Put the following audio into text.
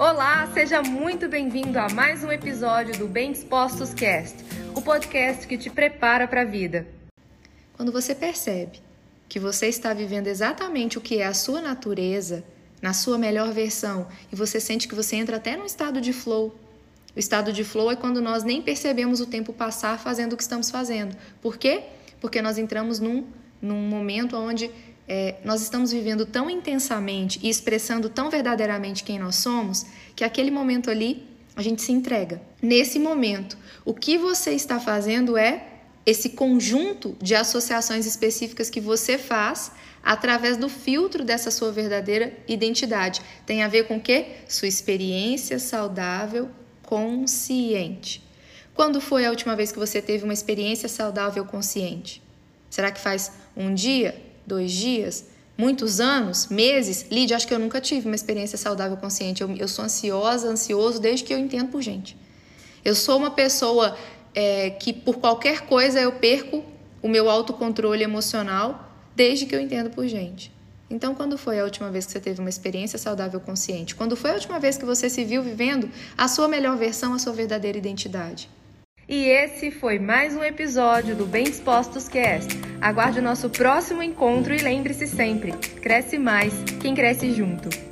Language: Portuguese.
Olá, seja muito bem-vindo a mais um episódio do Bem Dispostos Cast, o podcast que te prepara para a vida. Quando você percebe que você está vivendo exatamente o que é a sua natureza, na sua melhor versão, e você sente que você entra até num estado de flow. O estado de flow é quando nós nem percebemos o tempo passar fazendo o que estamos fazendo. Por quê? Porque nós entramos num, num momento onde é, nós estamos vivendo tão intensamente e expressando tão verdadeiramente quem nós somos que aquele momento ali a gente se entrega. Nesse momento, o que você está fazendo é esse conjunto de associações específicas que você faz através do filtro dessa sua verdadeira identidade. Tem a ver com o quê? Sua experiência saudável consciente. Quando foi a última vez que você teve uma experiência saudável consciente? Será que faz um dia? Dois dias, muitos anos, meses. Lídia, acho que eu nunca tive uma experiência saudável consciente. Eu, eu sou ansiosa, ansioso desde que eu entendo por gente. Eu sou uma pessoa é, que por qualquer coisa eu perco o meu autocontrole emocional desde que eu entendo por gente. Então, quando foi a última vez que você teve uma experiência saudável consciente? Quando foi a última vez que você se viu vivendo a sua melhor versão, a sua verdadeira identidade? E esse foi mais um episódio do Bem Dispostos Cast. Aguarde o nosso próximo encontro e lembre-se sempre: cresce mais quem cresce junto.